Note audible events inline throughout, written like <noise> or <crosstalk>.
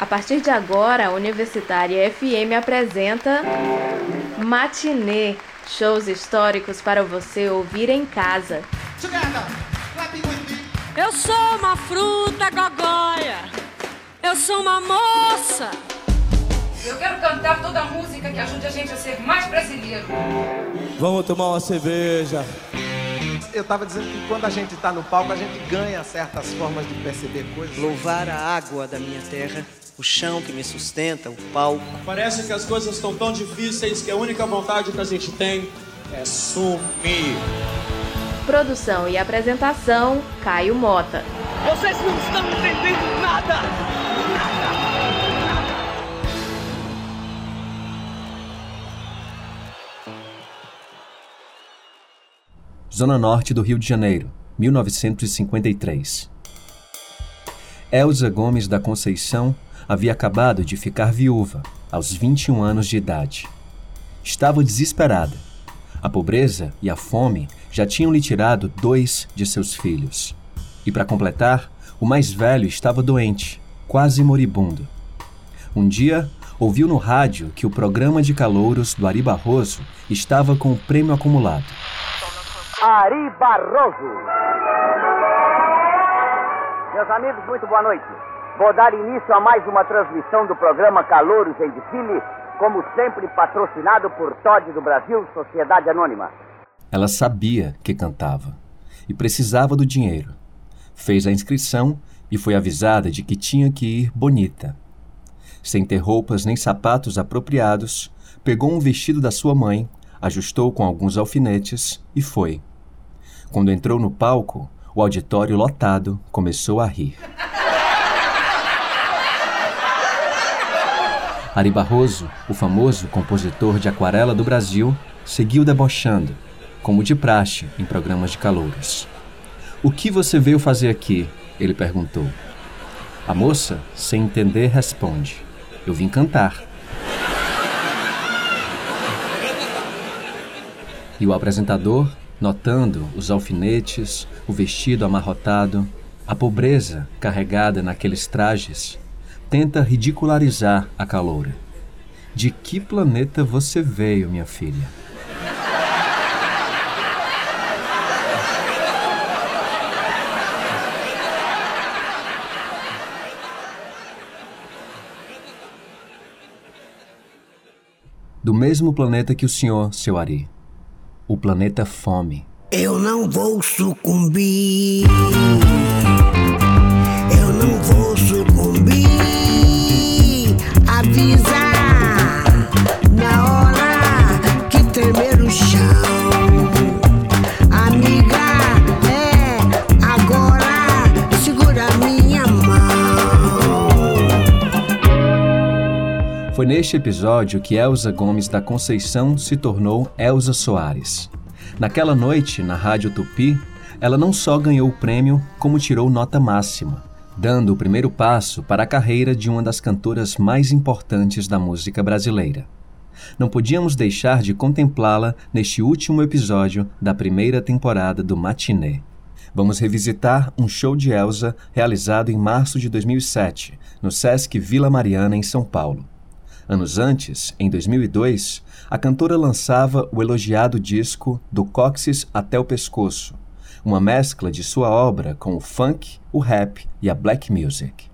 A partir de agora, a Universitária FM apresenta Matinê, shows históricos para você ouvir em casa. Eu sou uma fruta gogóia. Eu sou uma moça. Eu quero cantar toda a música que ajude a gente a ser mais brasileiro. Vamos tomar uma cerveja. Eu tava dizendo que quando a gente tá no palco, a gente ganha certas formas de perceber coisas. Louvar a água da minha terra o chão que me sustenta, o palco. Parece que as coisas estão tão difíceis que a única vontade que a gente tem é sumir. Produção e apresentação: Caio Mota. Vocês não estão entendendo nada! Nada! Zona Norte do Rio de Janeiro, 1953. Elza Gomes da Conceição havia acabado de ficar viúva, aos 21 anos de idade. Estava desesperada. A pobreza e a fome já tinham lhe tirado dois de seus filhos. E para completar, o mais velho estava doente, quase moribundo. Um dia, ouviu no rádio que o programa de calouros do Ari Barroso estava com o prêmio acumulado. Ari Barroso. Meus amigos, muito boa noite. Vou dar início a mais uma transmissão do programa Calouros em Desfile, como sempre patrocinado por Todd do Brasil, Sociedade Anônima. Ela sabia que cantava e precisava do dinheiro. Fez a inscrição e foi avisada de que tinha que ir bonita. Sem ter roupas nem sapatos apropriados, pegou um vestido da sua mãe, ajustou com alguns alfinetes e foi. Quando entrou no palco, o auditório lotado começou a rir. Ari Barroso, o famoso compositor de aquarela do Brasil, seguiu debochando, como de praxe em programas de calouros. O que você veio fazer aqui? ele perguntou. A moça, sem entender, responde: Eu vim cantar. E o apresentador, notando os alfinetes, o vestido amarrotado, a pobreza carregada naqueles trajes, tenta ridicularizar a caloura. De que planeta você veio, minha filha? Do mesmo planeta que o senhor, seu Ari. O planeta Fome. Eu não vou sucumbir. Foi neste episódio que Elza Gomes da Conceição se tornou Elza Soares. Naquela noite, na Rádio Tupi, ela não só ganhou o prêmio, como tirou nota máxima, dando o primeiro passo para a carreira de uma das cantoras mais importantes da música brasileira. Não podíamos deixar de contemplá-la neste último episódio da primeira temporada do Matinê. Vamos revisitar um show de Elsa realizado em março de 2007, no Sesc Vila Mariana, em São Paulo. Anos antes, em 2002, a cantora lançava o elogiado disco Do Cóccix até o Pescoço, uma mescla de sua obra com o funk, o rap e a black music.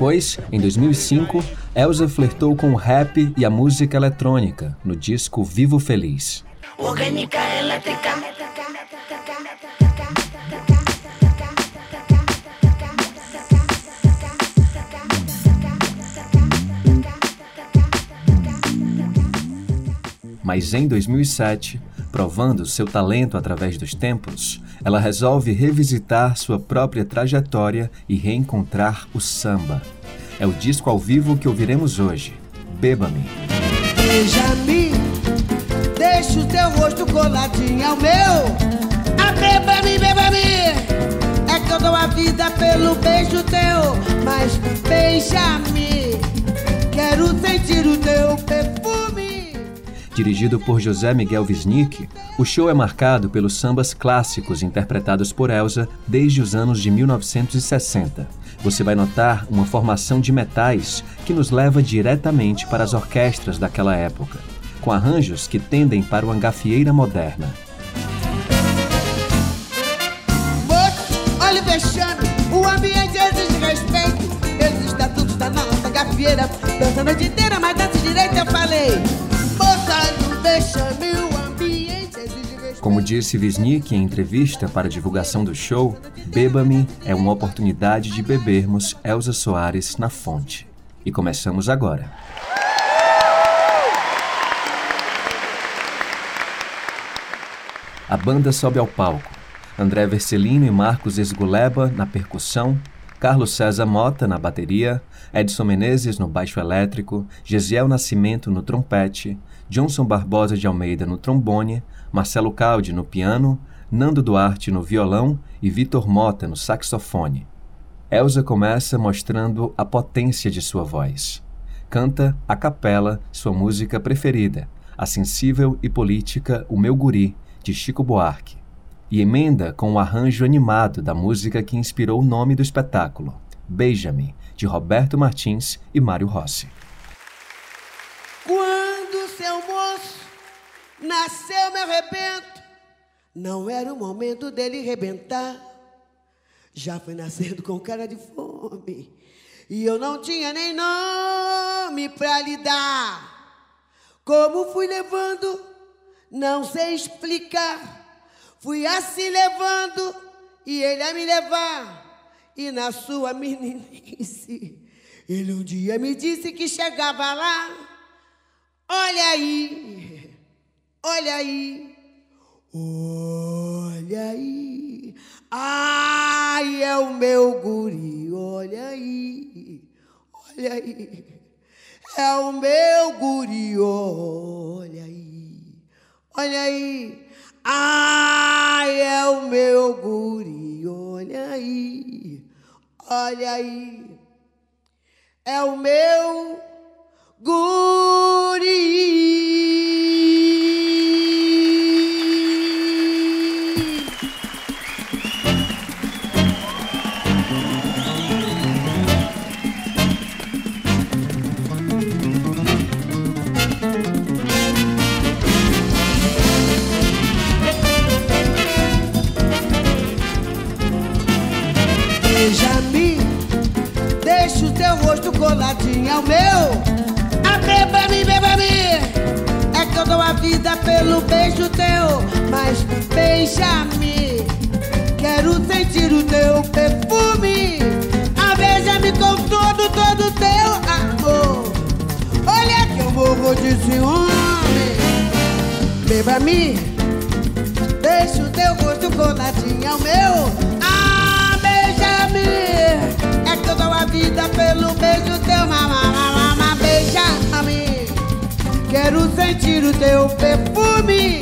Depois, em 2005, Elsa flertou com o rap e a música eletrônica no disco Vivo Feliz. Orgânica elétrica. Mas em 2007, provando seu talento através dos tempos, ela resolve revisitar sua própria trajetória e reencontrar o samba. É o disco ao vivo que ouviremos hoje. Beba-me. Beija-me, deixa o teu rosto coladinho ao meu. Ah, beba-me, beba-me. É que eu dou a vida pelo beijo teu. Mas beija-me. Quero sentir o teu perfume. Dirigido por José Miguel Wisnik, o show é marcado pelos sambas clássicos interpretados por Elsa desde os anos de 1960. Você vai notar uma formação de metais que nos leva diretamente para as orquestras daquela época, com arranjos que tendem para uma gafieira moderna. Olha o vexame, o ambiente exige respeito. Esses estatutos da nossa gafieira, dança a noite inteira, mas dança direito, eu falei. Como disse Wisnik em entrevista para divulgação do show, Beba-me é uma oportunidade de bebermos Elza Soares na fonte. E começamos agora. A banda sobe ao palco. André Vercelino e Marcos Esguleba na percussão, Carlos César Mota na bateria, Edson Menezes no baixo elétrico, Gesiel Nascimento no trompete, Johnson Barbosa de Almeida no trombone, Marcelo Caldi no piano, Nando Duarte no violão e Vitor Mota no saxofone. Elsa começa mostrando a potência de sua voz. Canta a capela sua música preferida, a sensível e política O Meu Guri, de Chico Buarque, e emenda com o arranjo animado da música que inspirou o nome do espetáculo, Beija-me, de Roberto Martins e Mário Rossi. Quando seu moço nasceu, meu rebento, não era o momento dele rebentar. Já foi nascendo com cara de fome. E eu não tinha nem nome pra lhe dar. Como fui levando, não sei explicar. Fui assim levando e ele a me levar. E na sua meninice, ele um dia me disse que chegava lá. Olha aí, olha aí, olha aí. Ai, é o meu guri, olha aí, olha aí. É o meu guri, olha aí, olha aí. Ai, é o meu guri, olha aí, olha aí. É o meu guri. Rosto coladinho ao meu. Ah, beba-me, beba-me. É que eu dou a vida pelo beijo teu, mas beija-me. Quero sentir o teu perfume. Ah, beija-me com todo, todo teu amor. Olha que eu morro de ciúme. Beba-me, deixa o teu rosto coladinho ao meu. Vida pelo beijo teu, mamá, beija-me. Quero sentir o teu perfume.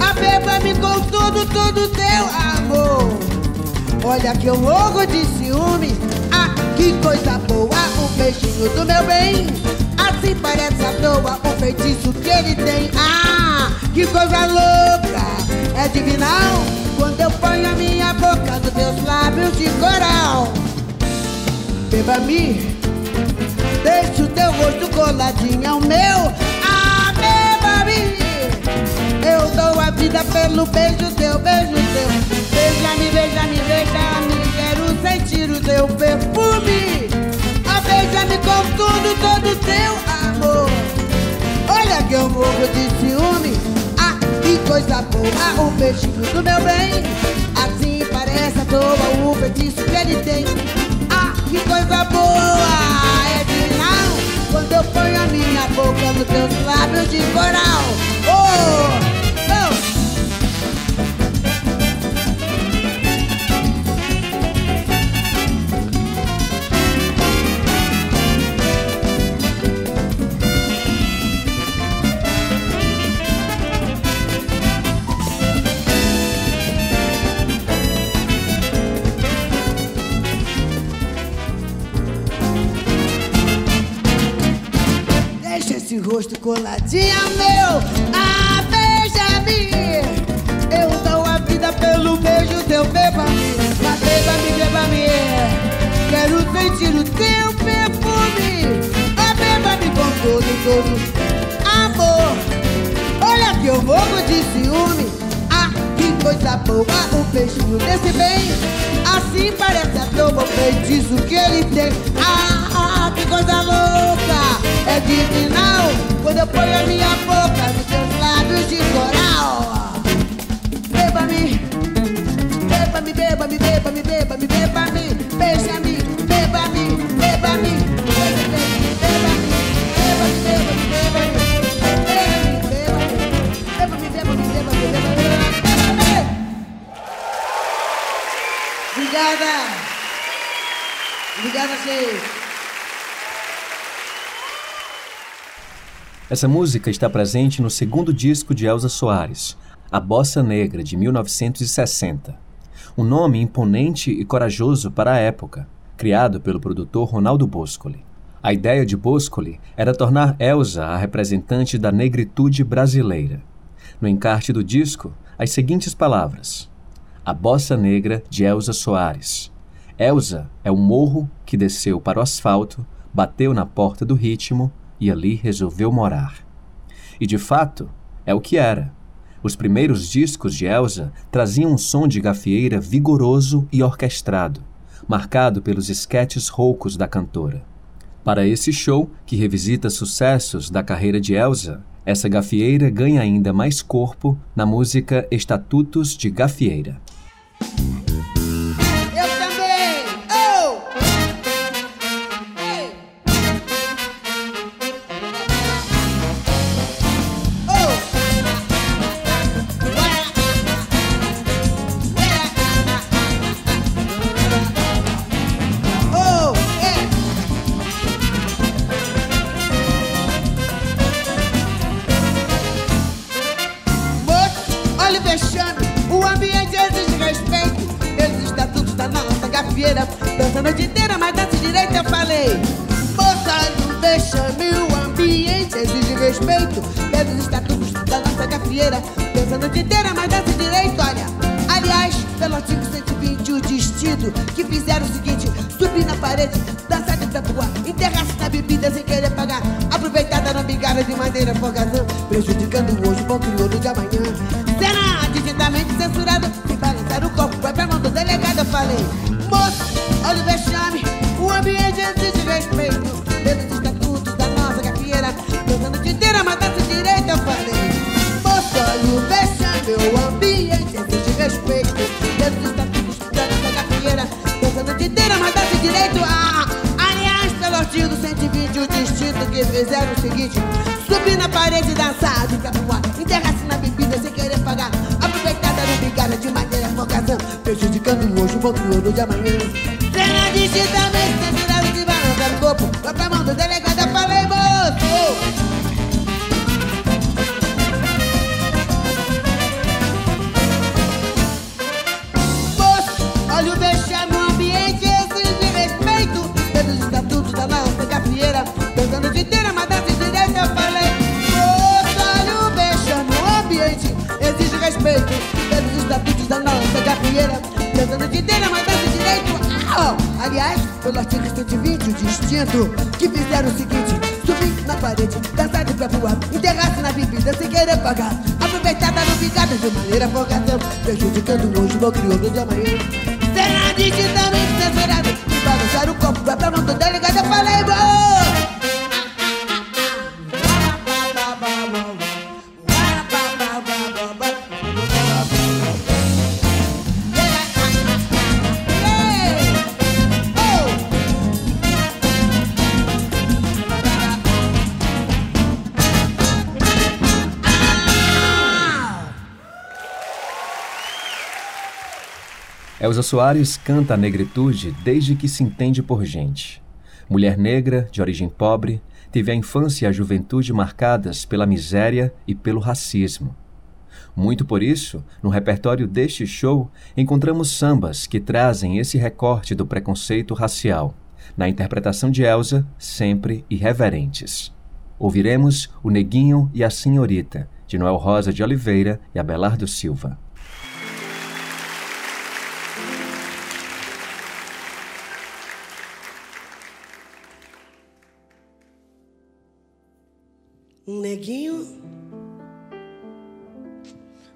Ah, beba-me com todo o teu amor. Olha que eu morro de ciúme. Ah, que coisa boa, o beijinho do meu bem. Assim parece à toa o feitiço que ele tem. Ah, que coisa louca, é divinal. Quando eu ponho a minha boca nos teus lábios de coral. Beba-me, deixa o teu rosto coladinho ao meu. Ah, beba-me, eu dou a vida pelo beijo teu, beijo teu. Beija-me, beija-me, beija-me, quero sentir o teu perfume. Ah, beija-me com tudo, todo teu amor. Olha que eu morro de ciúme. Ah, que coisa boa, o beijinho do meu bem. Assim parece à toa o feitiço que ele tem. Que coisa boa, é divinal. Quando eu ponho a minha boca nos teus lábios de coral. Oh. Ao meu. Ah, beija-me. Eu dou a vida pelo beijo teu, beba-me. Beba-me, beba-me. Quero sentir o teu perfume. Ah, beba-me com todo, todo amor. Olha que eu morro de ciúme. Ah, que coisa boa, o peixinho desse bem. Assim parece até o feitiço que ele tem. Ah, que coisa louca. É divinal quando eu ponho a minha boca nos teus lábios de coral. Beba-me, beba-me, beba-me, beba-me, beba-me, beba-me, beija-me, beba-me, beba-me, beba-me, beba-me, beba-me, beba-me, beba-me. Obrigada. Obrigada, gente. Essa música está presente no segundo disco de Elza Soares, A Bossa Negra, de 1960. Um nome imponente e corajoso para a época, criado pelo produtor Ronaldo Boscoli. A ideia de Boscoli era tornar Elza a representante da negritude brasileira. No encarte do disco, as seguintes palavras: A Bossa Negra de Elza Soares. Elza é o morro que desceu para o asfalto, bateu na porta do ritmo e ali resolveu morar. E de fato, é o que era. Os primeiros discos de Elza traziam um som de gafieira vigoroso e orquestrado, marcado pelos esquetes roucos da cantora. Para esse show, que revisita sucessos da carreira de Elza, essa gafieira ganha ainda mais corpo na música Estatutos de Gafieira. Gafieira Dançando de inteira, mas dança direito. Oh, Aliás, pelo artigo 120, o distinto Que fizeram o seguinte Subir na parede, dançar de pé pro ar Enterrar-se na bebida sem querer pagar. Aproveitada no picada de maneira folgazão Prejudicando hoje o meu crioulo de amanhã. Será digitamente censurado E balançar o copo, vai pra mão Elza Soares canta a negritude desde que se entende por gente. Mulher negra, de origem pobre, teve a infância e a juventude marcadas pela miséria e pelo racismo. Muito por isso, no repertório deste show, encontramos sambas que trazem esse recorte do preconceito racial, na interpretação de Elza, sempre irreverentes. Ouviremos O Neguinho e a Senhorita, de Noel Rosa de Oliveira e Abelardo Silva.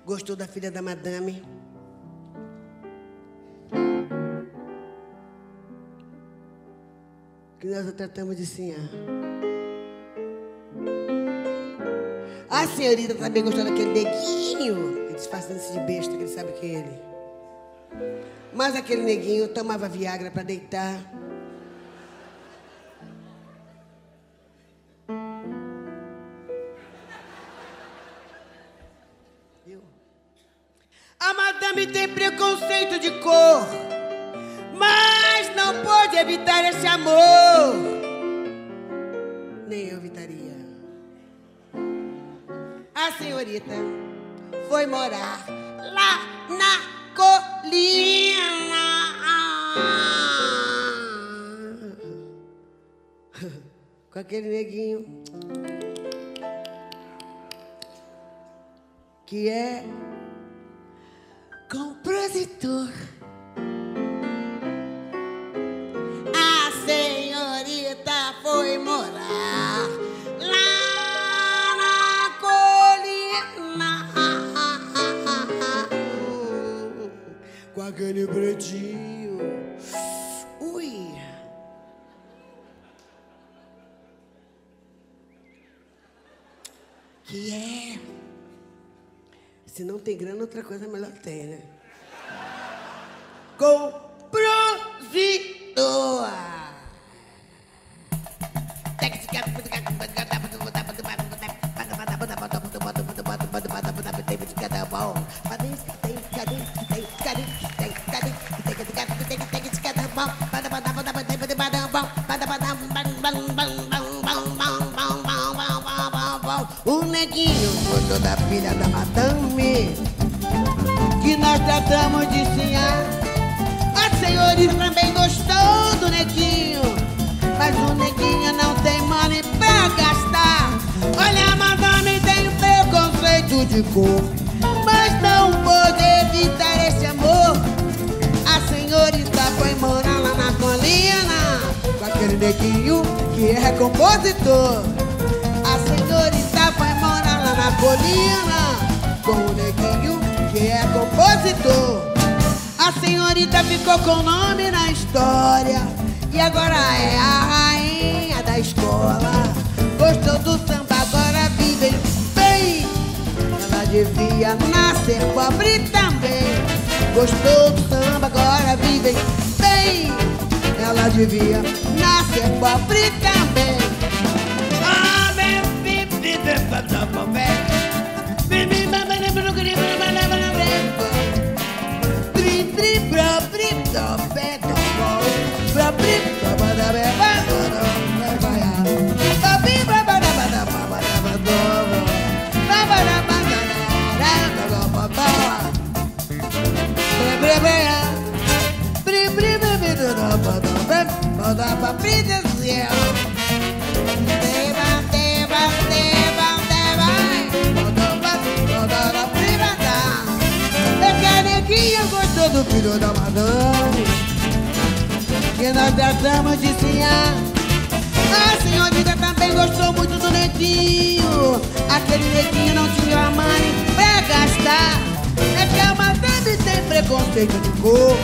Gostou da filha da madame. Que nós a tratamos de sinhá. A senhorita também gostou daquele neguinho disfarçando-se de besta, que ele sabe que é ele. Mas aquele neguinho tomava Viagra para deitar. Preconceito de cor, mas não pode evitar esse amor. Nem eu evitaria. A senhorita foi morar lá na colina. <laughs> Com aquele neguinho que é compositor. A senhorita foi morar lá na colina com aquele pretinho. Ui. Que é se não tem grana, outra coisa melhor tem, né? Compositor. O neguinho gostou da filha da madame Que nós tratamos de sinhar A senhorita também gostou do neguinho. Mas o neguinho não tem money pra gastar. Olha, madame tem preconceito de cor. Mas não pôde evitar esse amor. A senhorita foi morar lá na colina Com aquele neguinho que é compositor. A senhorita foi morar lá na colina Com o neguinho que é compositor senhorita ficou com o nome na história. E agora é a rainha da escola. Gostou do samba, agora vivem bem Ela devia nascer pobre também. Gostou do samba, agora vivem bem Ela devia nascer pobre também. Gostou do filho da madame Que nós tratamos de sinhar A senhorita também gostou muito do neguinho Aquele neguinho não tinha mãe pra gastar. É que a madame tem preconceito de cor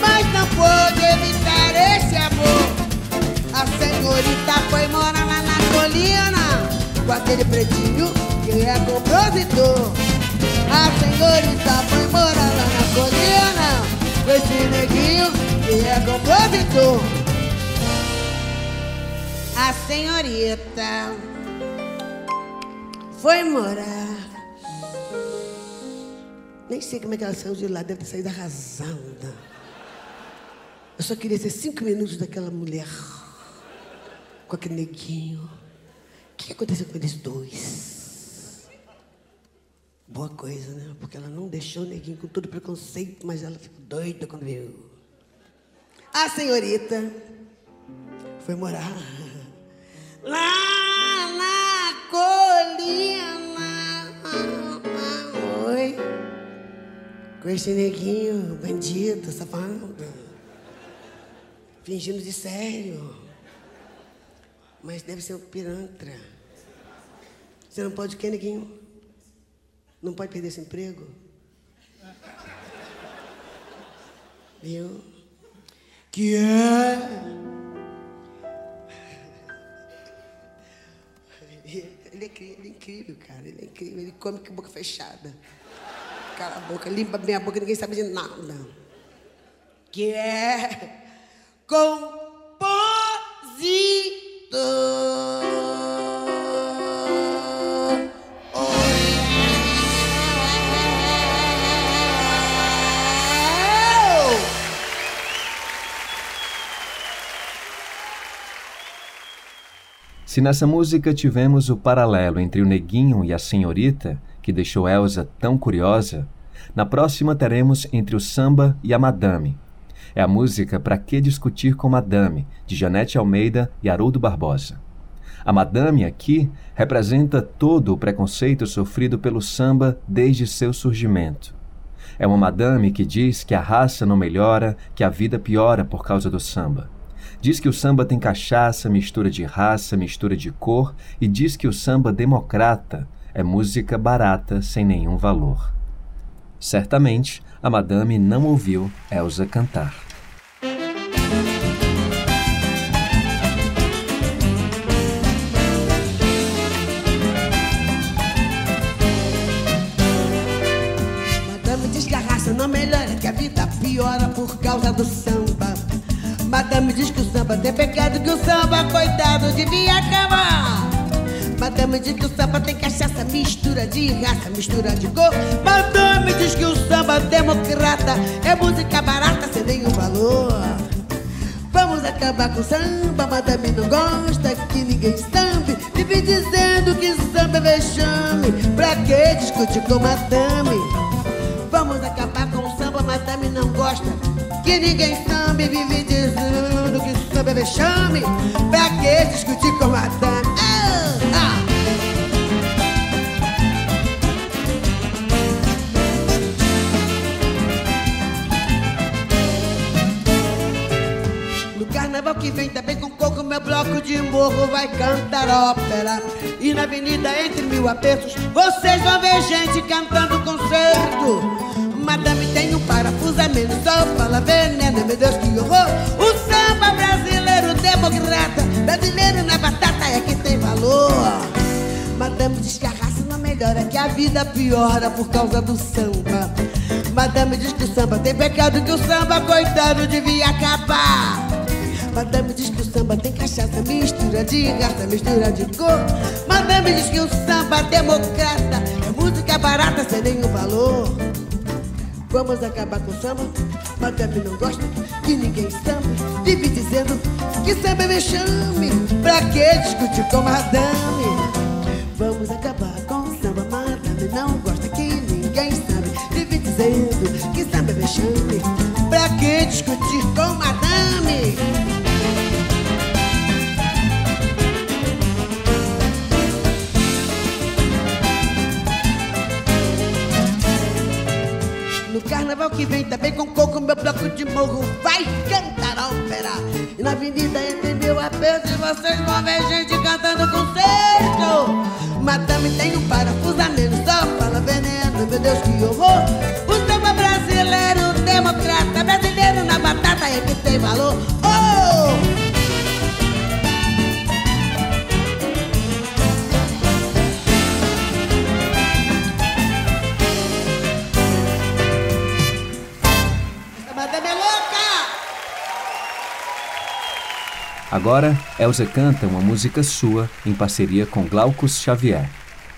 Mas não pôde evitar esse amor. A senhorita foi morar lá na colina Com aquele pretinho que é compositor a senhorita foi morar lá na colina. Com esse neguinho que é compositor A senhorita foi morar. Nem sei como é que ela saiu de lá, deve ter saído arrasada. Eu só queria ser cinco minutos daquela mulher Com aquele neguinho. O que aconteceu com eles dois? Boa coisa, né? Porque ela não deixou o neguinho com todo preconceito, mas ela ficou doida quando viu. A senhorita foi morar lá colina. Oi. Com esse neguinho, bandido, safado. Fingindo de sério. Mas deve ser um pirantra. Você não pode o quê, neguinho? Não pode perder esse emprego? Viu? Que é? Ele é, incrível, ele é incrível, cara. Ele é incrível. Ele come com a boca fechada. Cala a boca, limpa bem a boca, ninguém sabe de nada. Que é compositor. Se nessa música tivemos o paralelo entre o neguinho e a senhorita, que deixou Elsa tão curiosa, na próxima teremos entre o samba e a madame. É a música Pra Que Discutir com Madame, de Janete Almeida e Haroldo Barbosa. A madame aqui representa todo o preconceito sofrido pelo samba desde seu surgimento. É uma madame que diz que a raça não melhora, que a vida piora por causa do samba. Diz que o samba tem cachaça, mistura de raça, mistura de cor e diz que o samba democrata é música barata sem nenhum valor. Certamente, a madame não ouviu Elsa cantar. Samba tem pecado, que o samba, coitado, devia acabar. Madame diz que o samba tem cachaça, mistura de raça, mistura de cor. Madame diz que o samba democrata é música barata sem nenhum valor. Vamos acabar com o samba, madame não gosta que ninguém sambe. Vive dizendo que samba é vexame, pra que discutir com madame? Vamos acabar com o samba, madame não gosta que ninguém sambe. Vive dizendo que samba é vexame, pra que discutir com madame? Ah. No carnaval que vem também com coco, meu bloco de morro vai cantar ópera. E na avenida entre mil apertos, vocês vão ver gente cantando concerto. Madame tem um parafuso a menos, só fala veneno, meu Deus que horror. O samba brasileiro democrata, brasileiro na batata é que tem valor. Madame diz que a raça não melhora, que a vida piora por causa do samba. Madame diz que o samba tem pecado, que o samba, coitado, devia acabar. Madame diz que o samba tem cachaça, mistura de raça, mistura de cor. Madame diz que o samba democrata é música barata sem nenhum valor. Vamos acabar com o samba? Madame não gosta que ninguém samba. Vive dizendo que samba é vexame. Pra que discutir com madame? Vamos acabar com o samba, madame não gosta que ninguém sabe. Vive dizendo que samba é vexame. Pra que discutir com madame? Carnaval que vem também com coco, meu bloco de morro vai cantar ópera. E na avenida entre mil apertos vocês vão ver gente cantando concerto. Madame tem um parafuso a menos, só fala veneno, meu Deus que horror. O samba brasileiro democrata, brasileiro na batata é que tem valor. Agora, Elza canta uma música sua em parceria com Glaucus Xavier.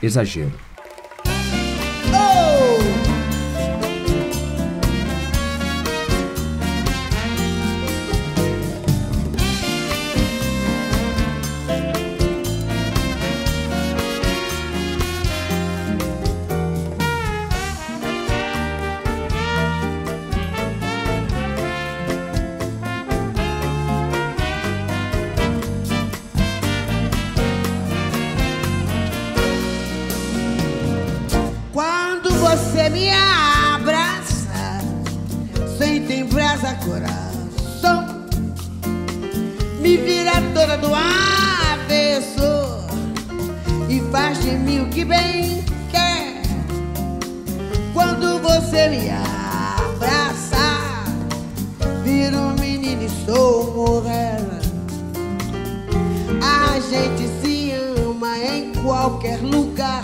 Exagero. Sou. A gente se ama em qualquer lugar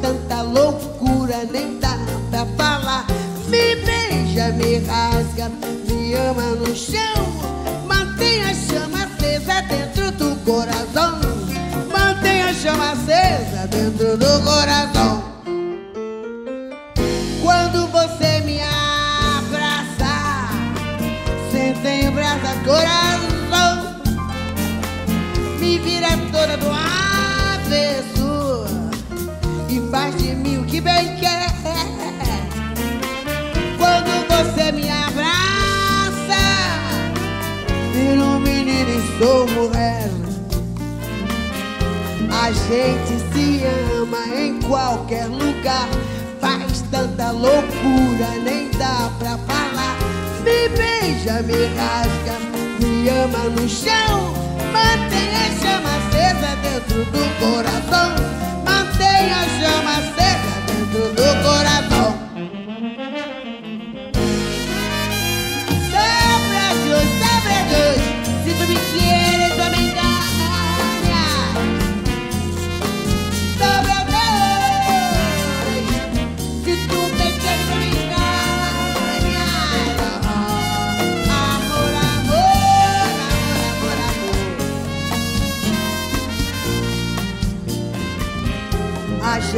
tanta loucura, nem dá pra falar. Me beija, me rasga, me ama no chão. Mantenha a chama acesa dentro do coração. Mantenha a chama acesa dentro do coração. Vira toda do avesso faz de mim o que bem quer. Quando você me abraça, viro um menino e sou mulher. A gente se ama em qualquer lugar. Faz tanta loucura, nem dá pra falar. Me beija, me rasga, me ama no chão. Mantém a chama acesa dentro do coração tem a chama acesa dentro do coração.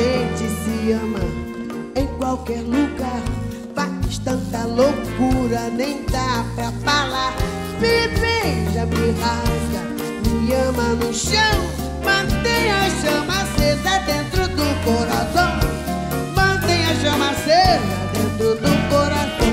Gente se ama em qualquer lugar. Faz tanta loucura, nem dá pra falar. Me beija, me rasga, me ama no chão. Mantenha a chama acesa dentro do coração. Mantenha a chama acesa dentro do coração.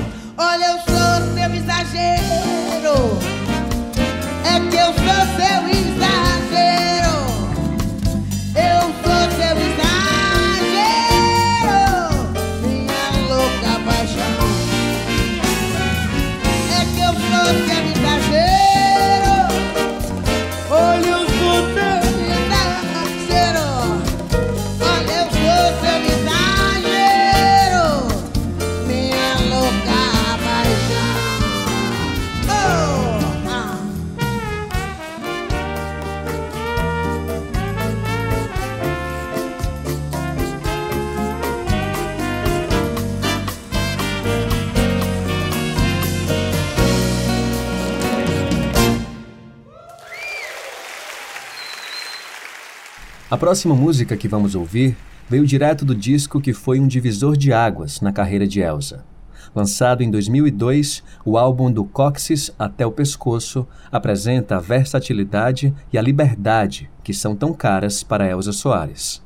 A próxima música que vamos ouvir veio direto do disco que foi um divisor de águas na carreira de Elsa. Lançado em 2002, o álbum Do Cóccix até o Pescoço apresenta a versatilidade e a liberdade que são tão caras para Elsa Soares.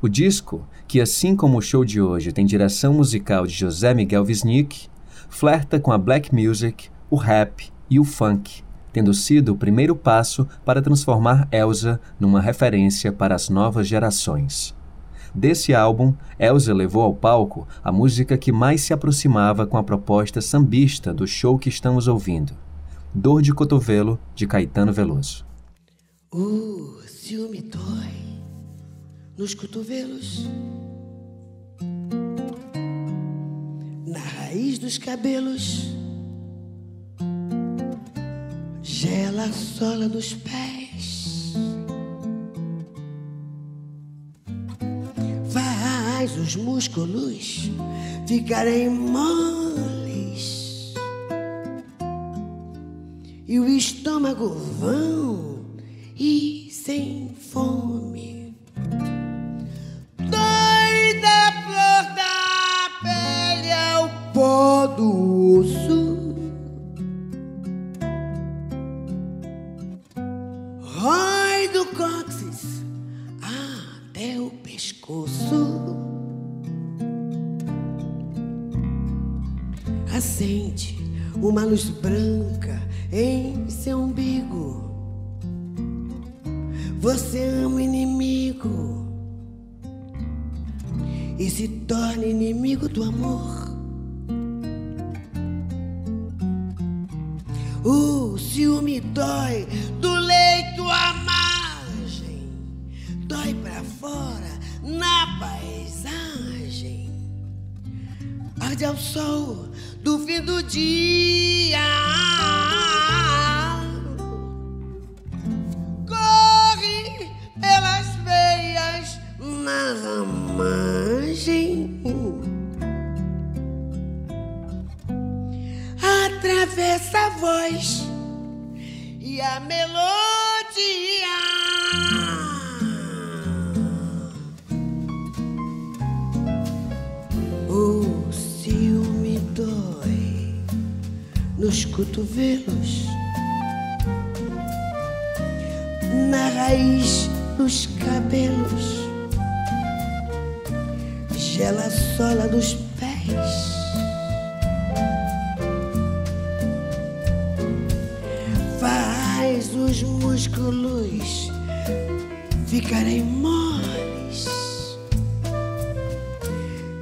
O disco, que assim como o show de hoje tem direção musical de José Miguel Wisnik, flerta com a black music, o rap e o funk, tendo sido o primeiro passo para transformar Elsa numa referência para as novas gerações. Desse álbum, Elsa levou ao palco a música que mais se aproximava com a proposta sambista do show que estamos ouvindo, Dor de Cotovelo, de Caetano Veloso. O ciúme dói nos cotovelos, na raiz dos cabelos, gela a sola dos pés, faz os músculos ficarem moles e o estômago vão e sem fome.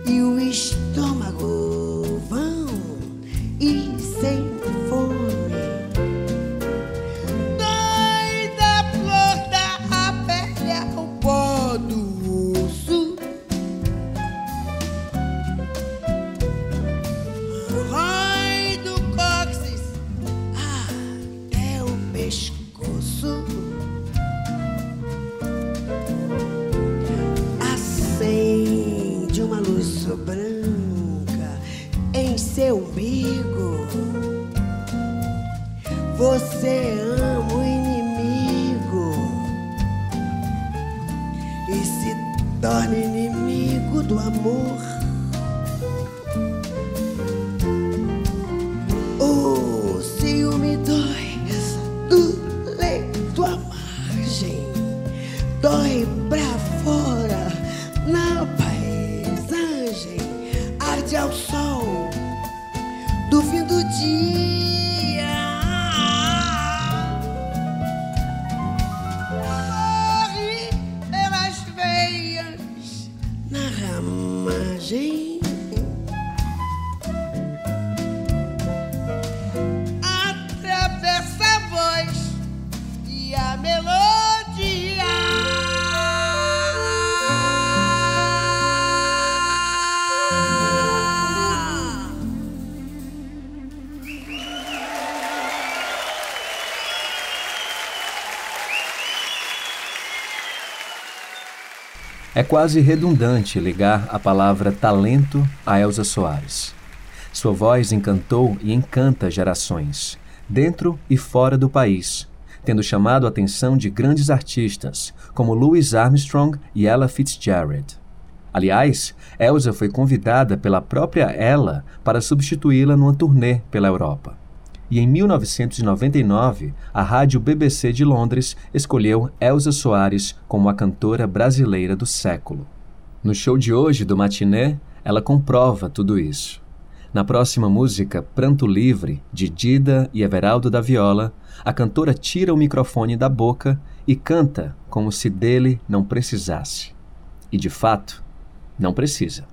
E o estômago quase redundante ligar a palavra talento a Elza Soares. Sua voz encantou e encanta gerações, dentro e fora do país, tendo chamado a atenção de grandes artistas como Louis Armstrong e Ella Fitzgerald. Aliás, Elsa foi convidada pela própria Ella para substituí-la numa turnê pela Europa. E em 1999, a rádio BBC de Londres escolheu Elsa Soares como a cantora brasileira do século. No show de hoje do Matiné, ela comprova tudo isso. Na próxima música, Pranto Livre, de Dida e Everaldo da Viola, a cantora tira o microfone da boca e canta como se dele não precisasse. E de fato, não precisa.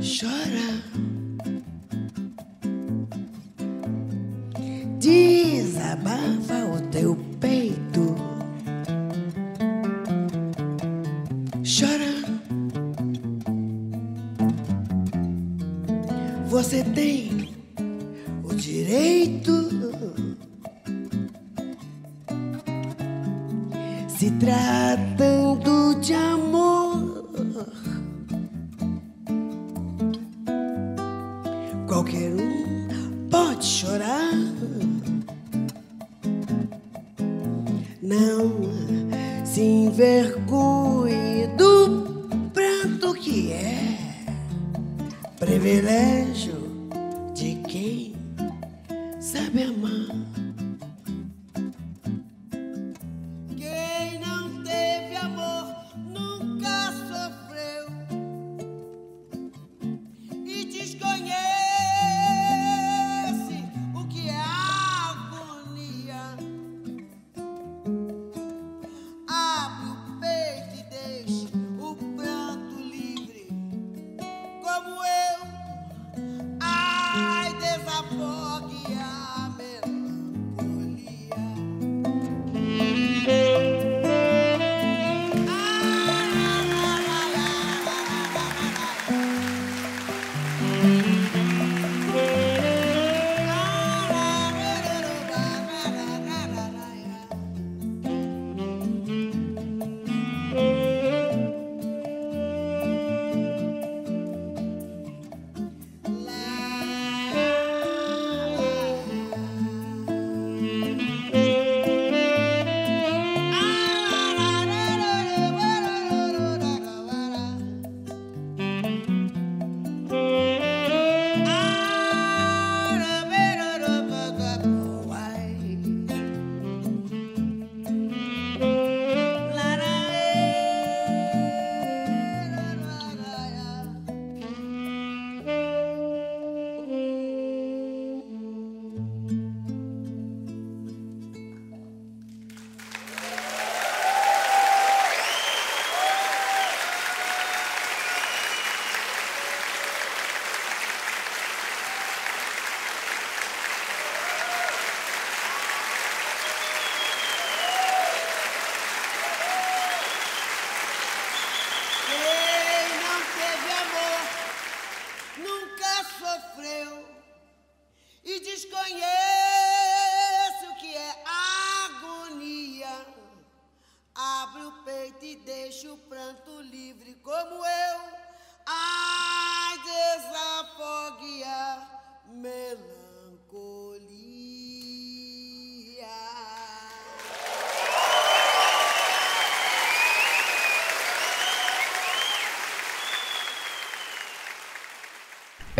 Chora. Desabafa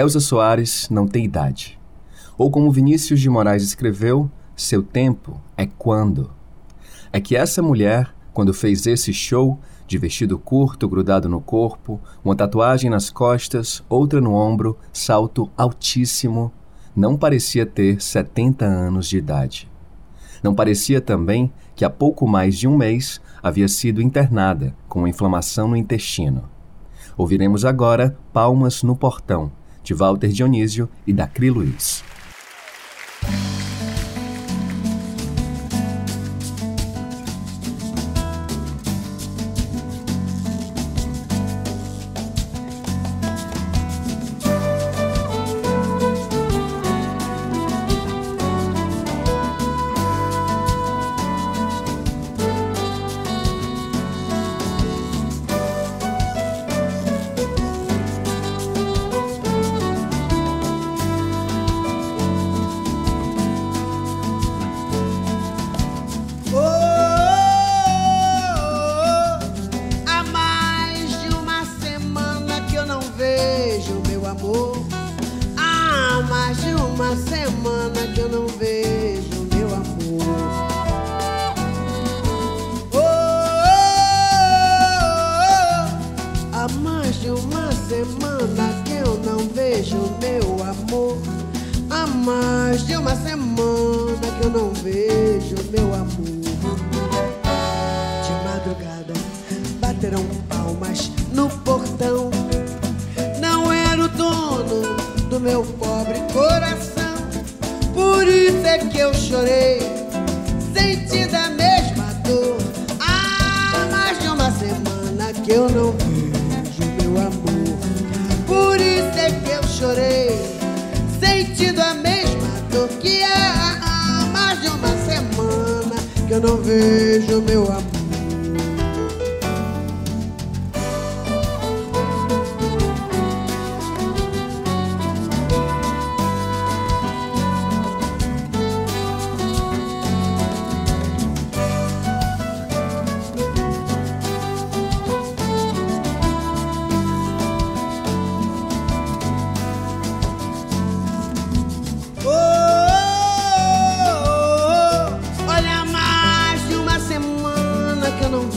Elza Soares não tem idade. Ou como Vinícius de Moraes escreveu, seu tempo é quando. É que essa mulher, quando fez esse show, de vestido curto grudado no corpo, uma tatuagem nas costas, outra no ombro, salto altíssimo, não parecia ter 70 anos de idade. Não parecia também que há pouco mais de um mês havia sido internada com inflamação no intestino. Ouviremos agora Palmas no Portão, de Walter Dionísio e Dacri Luiz.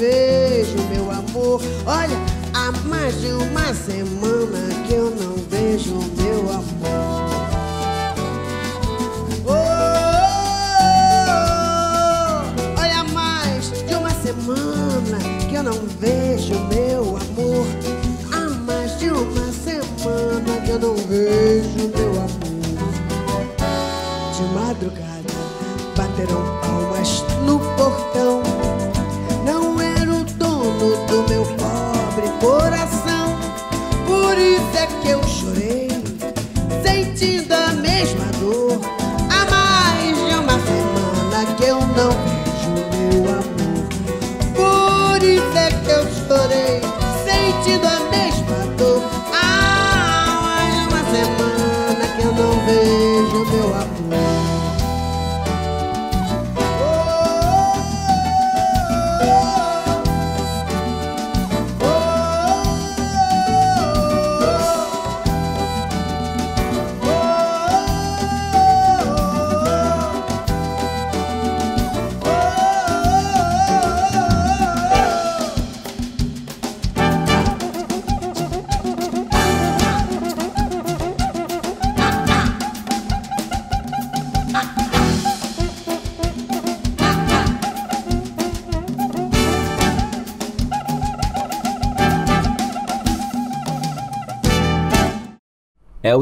vejo meu amor. Olha, há mais de uma semana que eu não vejo meu amor. Oh, oh, oh, olha, mais de uma semana que eu não vejo meu amor. Há mais de uma semana que eu não vejo que eu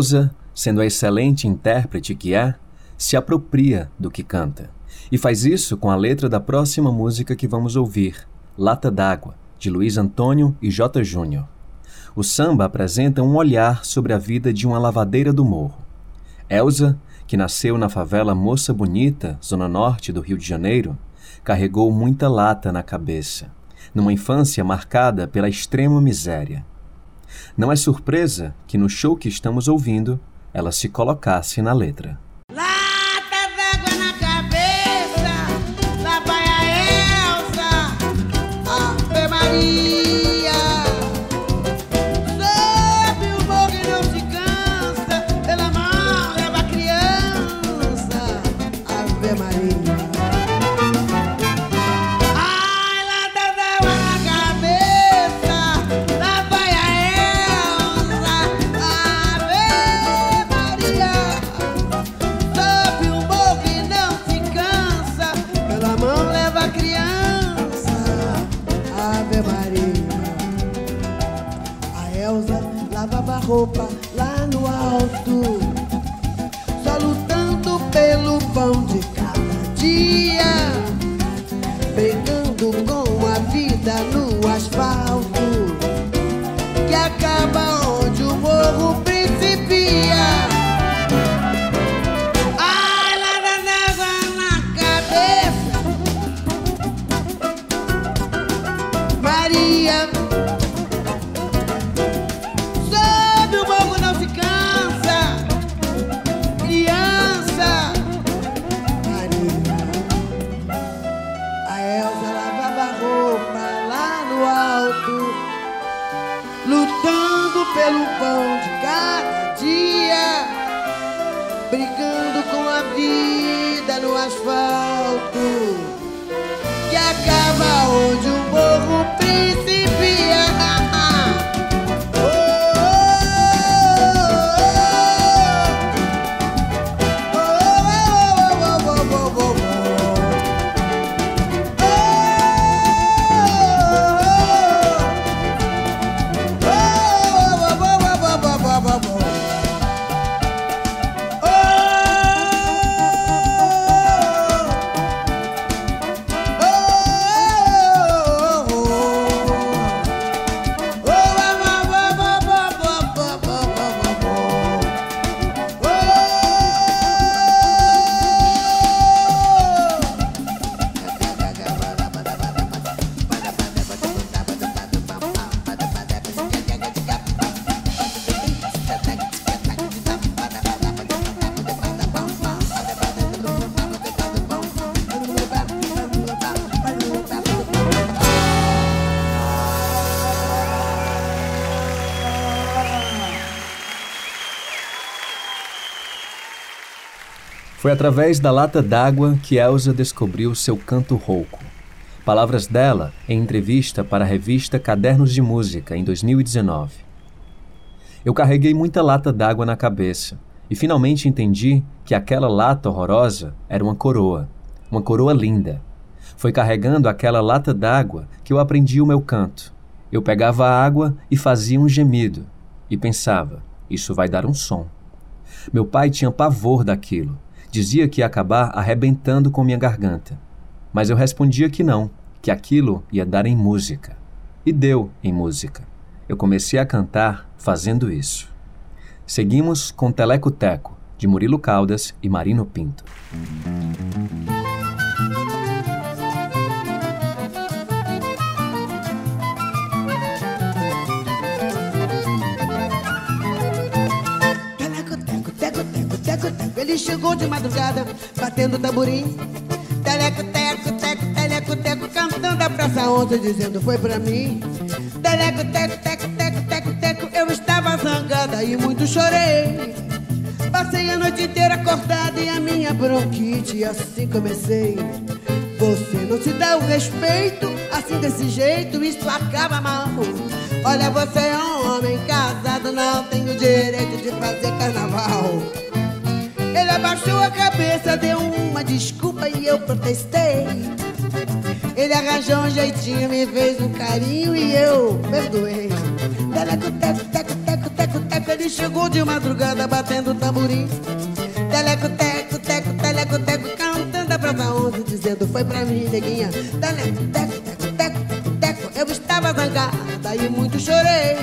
Elsa, sendo a excelente intérprete que é, se apropria do que canta. E faz isso com a letra da próxima música que vamos ouvir, Lata d'Água, de Luiz Antônio e J. Júnior. O samba apresenta um olhar sobre a vida de uma lavadeira do morro. Elsa, que nasceu na favela Moça Bonita, zona norte do Rio de Janeiro, carregou muita lata na cabeça, numa infância marcada pela extrema miséria. Não é surpresa que no show que estamos ouvindo ela se colocasse na letra. Foi através da lata d'água que Elsa descobriu seu canto rouco. Palavras dela em entrevista para a revista Cadernos de Música em 2019. Eu carreguei muita lata d'água na cabeça e finalmente entendi que aquela lata horrorosa era uma coroa, uma coroa linda. Foi carregando aquela lata d'água que eu aprendi o meu canto. Eu pegava a água e fazia um gemido e pensava: isso vai dar um som. Meu pai tinha pavor daquilo. Dizia que ia acabar arrebentando com minha garganta. Mas eu respondia que não, que aquilo ia dar em música. E deu em música. Eu comecei a cantar fazendo isso. Seguimos com Teleco Teco, de Murilo Caldas e Marino Pinto. Ele chegou de madrugada, batendo tamborim. Teleco, teco, teco, teleco, teco, cantando a praça ontem, dizendo foi pra mim. Teleco, teco, teco, teco, teco, teco, eu estava zangada e muito chorei. Passei a noite inteira acordada e a minha bronquite, assim comecei. Você não se dá o respeito, assim desse jeito, isso acaba mal. Olha, você é um homem casado, não tem o direito de fazer carnaval. Ele abaixou a cabeça, deu uma desculpa e eu protestei. Ele arranjou um jeitinho, me fez um carinho e eu perdoei. Teleco, teco, teco, teco, teco, teco, ele chegou de madrugada batendo tamborim. Teleco, teco, teco, teleco, teco, cantando a prova 11, dizendo foi pra mim, neguinha. Teleco, teco, teco, teco, teco, eu estava zangada e muito chorei.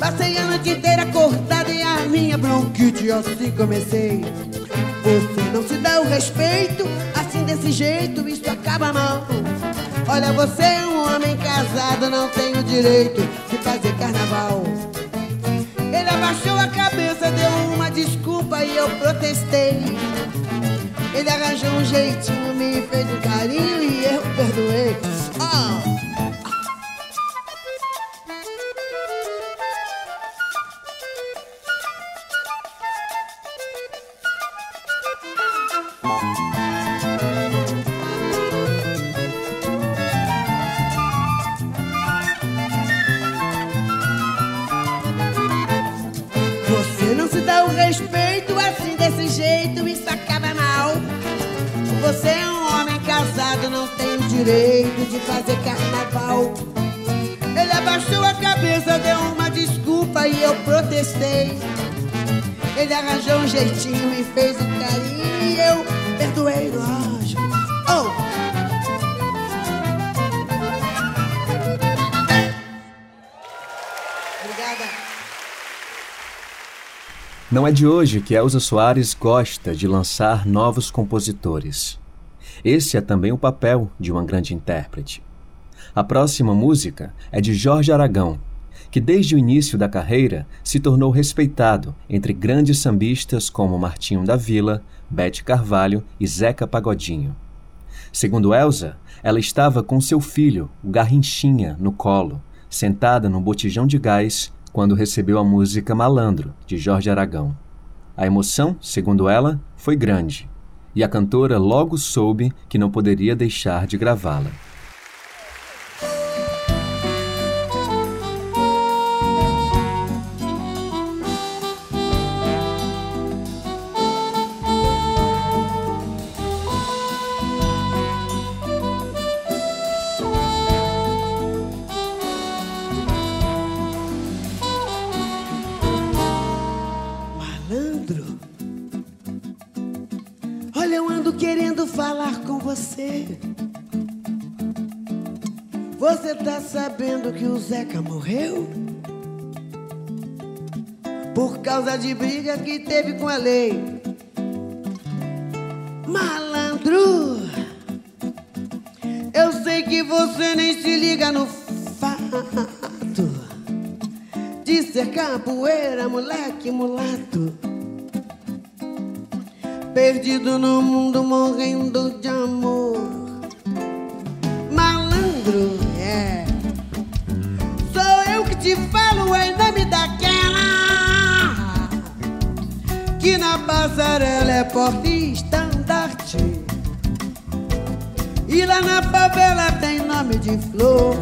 Passei a noite inteira acordada e a minha bronquite assim comecei. Você não se dá o respeito, assim desse jeito, isso acaba mal. Olha, você é um homem casado, não tem o direito de fazer carnaval. Ele abaixou a cabeça, deu uma desculpa e eu protestei. Ele arranjou um jeitinho, me fez um carinho e eu perdoei. Oh. Direito de fazer carnaval. Ele abaixou a cabeça, deu uma desculpa e eu protestei. Ele arranjou um jeitinho e fez um carinho e eu perdoei, lógico. Oh! Não é de hoje que Elza Soares gosta de lançar novos compositores. Esse é também o papel de uma grande intérprete. A próxima música é de Jorge Aragão, que desde o início da carreira se tornou respeitado entre grandes sambistas como Martinho da Vila, Bete Carvalho e Zeca Pagodinho. Segundo Elza, ela estava com seu filho, o Garrinchinha, no colo, sentada num botijão de gás quando recebeu a música Malandro, de Jorge Aragão. A emoção, segundo ela, foi grande, e a cantora logo soube que não poderia deixar de gravá-la. Tá sabendo que o Zeca morreu? Por causa de briga que teve com a lei. Malandro, eu sei que você nem se liga no fato de ser capoeira, moleque mulato. Perdido no mundo, morrendo de amor. Malandro, é. Sou eu que te falo em nome daquela que na passarela é porta estandarte e lá na favela tem nome de flor.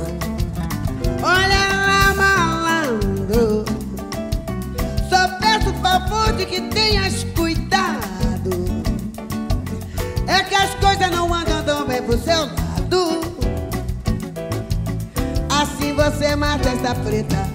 Olha lá, malandro, só peço o favor de que tenhas cuidado. É que as coisas não andam bem pro seu você mata essa preta.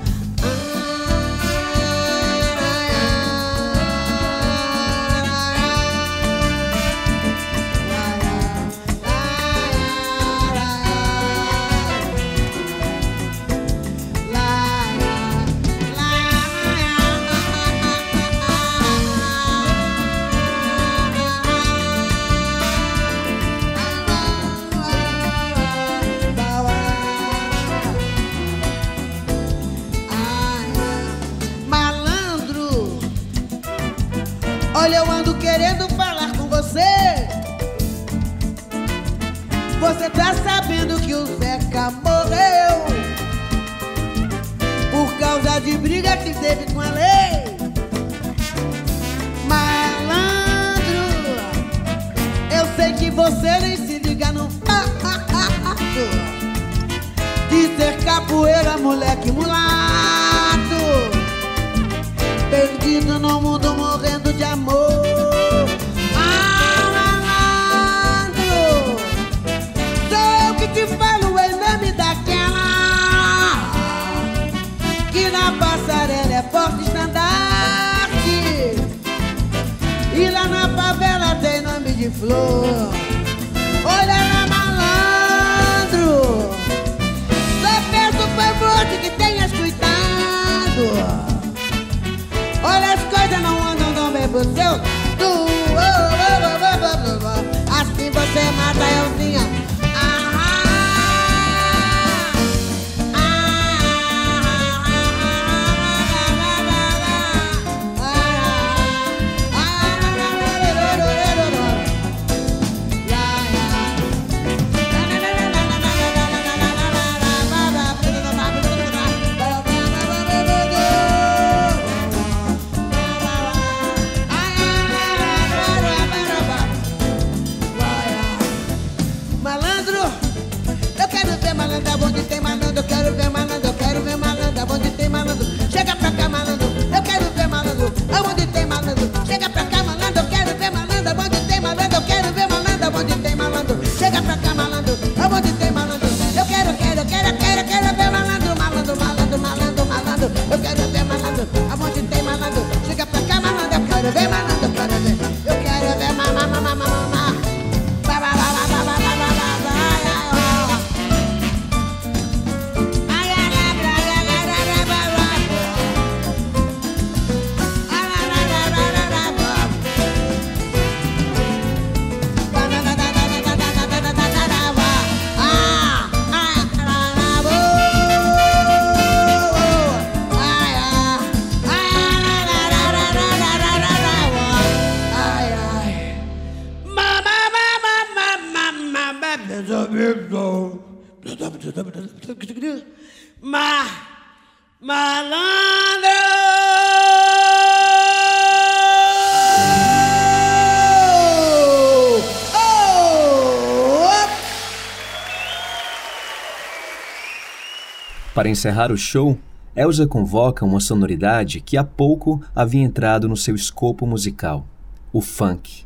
Para encerrar o show, Elza convoca uma sonoridade que há pouco havia entrado no seu escopo musical: o funk.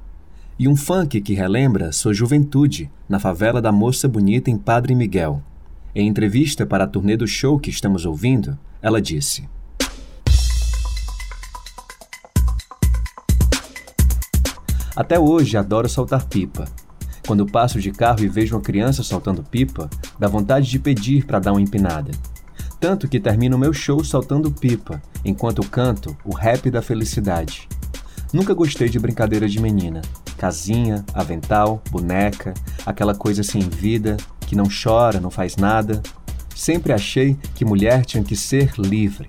E um funk que relembra sua juventude na favela da Moça Bonita em Padre Miguel. Em entrevista para a turnê do show que estamos ouvindo, ela disse: Até hoje adoro soltar pipa. Quando passo de carro e vejo uma criança soltando pipa, dá vontade de pedir para dar uma empinada. Tanto que termino meu show soltando pipa, enquanto canto o rap da felicidade. Nunca gostei de brincadeira de menina. Casinha, avental, boneca, aquela coisa sem vida, que não chora, não faz nada. Sempre achei que mulher tinha que ser livre.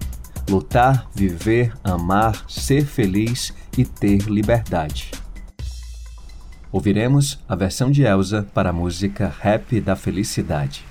Lutar, viver, amar, ser feliz e ter liberdade. Ouviremos a versão de Elsa para a música Rap da Felicidade.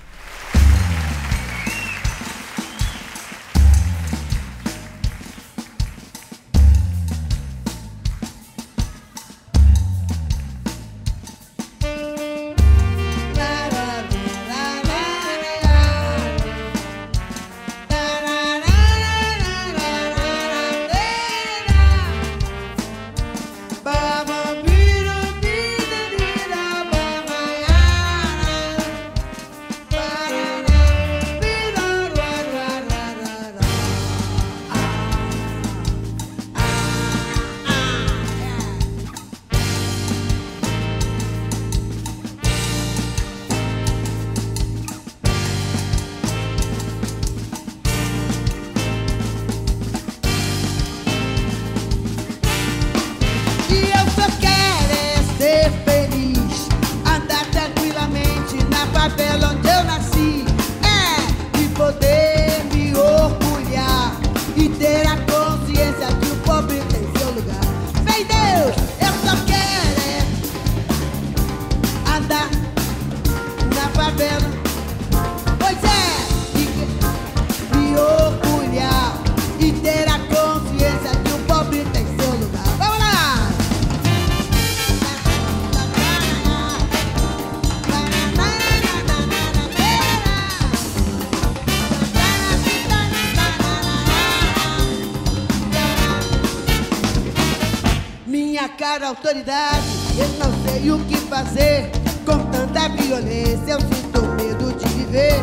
Autoridade. Eu não sei o que fazer com tanta violência. Eu sinto medo de viver.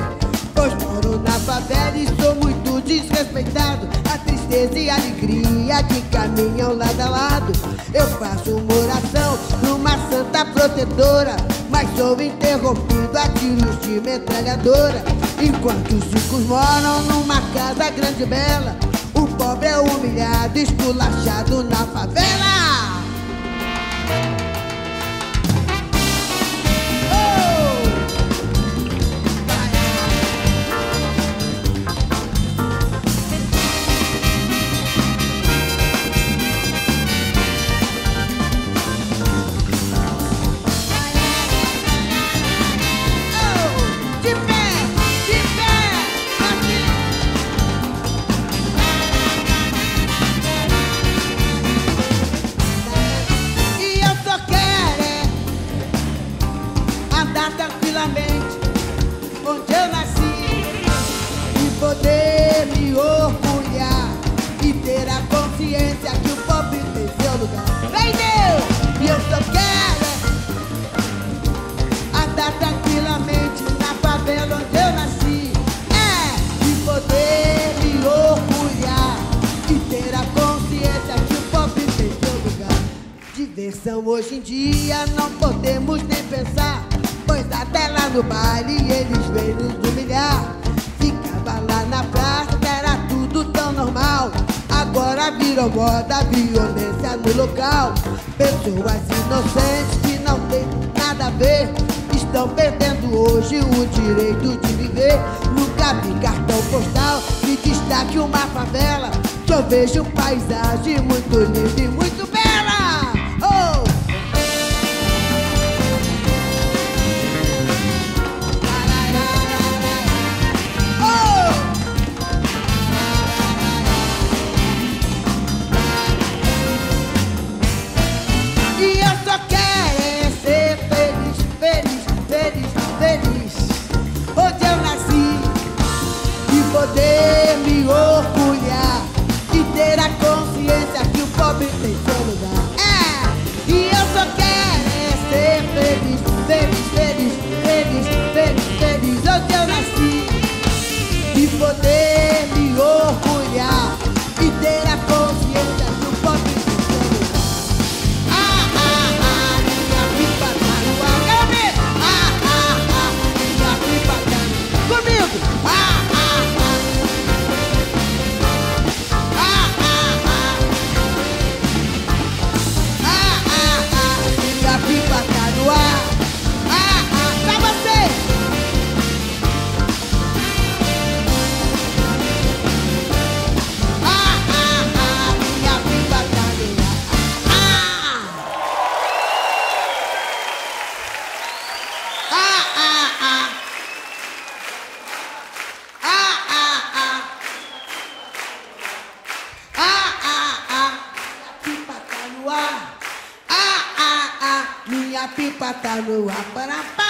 Pois moro na favela e sou muito desrespeitado. A tristeza e a alegria que caminham lado a lado. Eu faço uma oração numa santa protetora. Mas sou interrompido a tiros de metralhadora. Enquanto os ricos moram numa casa grande e bela. Diversão hoje em dia não podemos nem pensar. Pois até lá no baile eles vêm nos humilhar. Ficava lá na praça, era tudo tão normal. Agora virou moda, violência no local. Pessoas inocentes que não têm nada a ver. Estão perdendo hoje o direito de viver. Nunca vi cartão postal que destaque uma favela. Eu vejo paisagem muito linda e muito Tá no ar.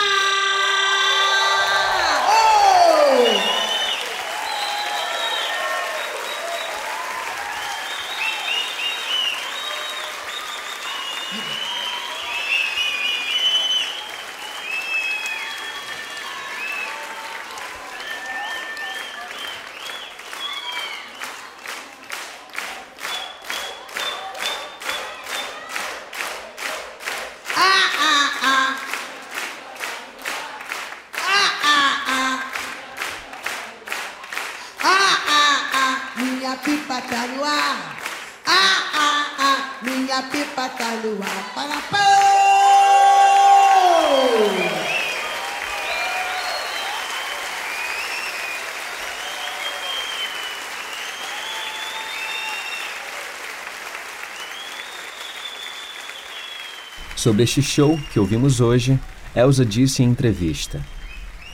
Sobre este show que ouvimos hoje, Elsa disse em entrevista: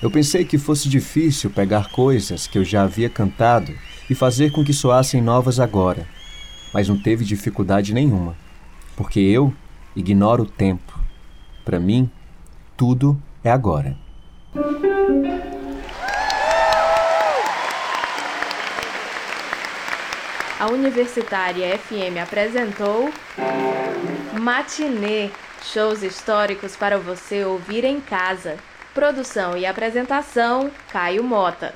Eu pensei que fosse difícil pegar coisas que eu já havia cantado e fazer com que soassem novas agora, mas não teve dificuldade nenhuma, porque eu ignoro o tempo. Para mim, tudo é agora. A Universitária FM apresentou Matinê, shows históricos para você ouvir em casa. Produção e apresentação: Caio Mota.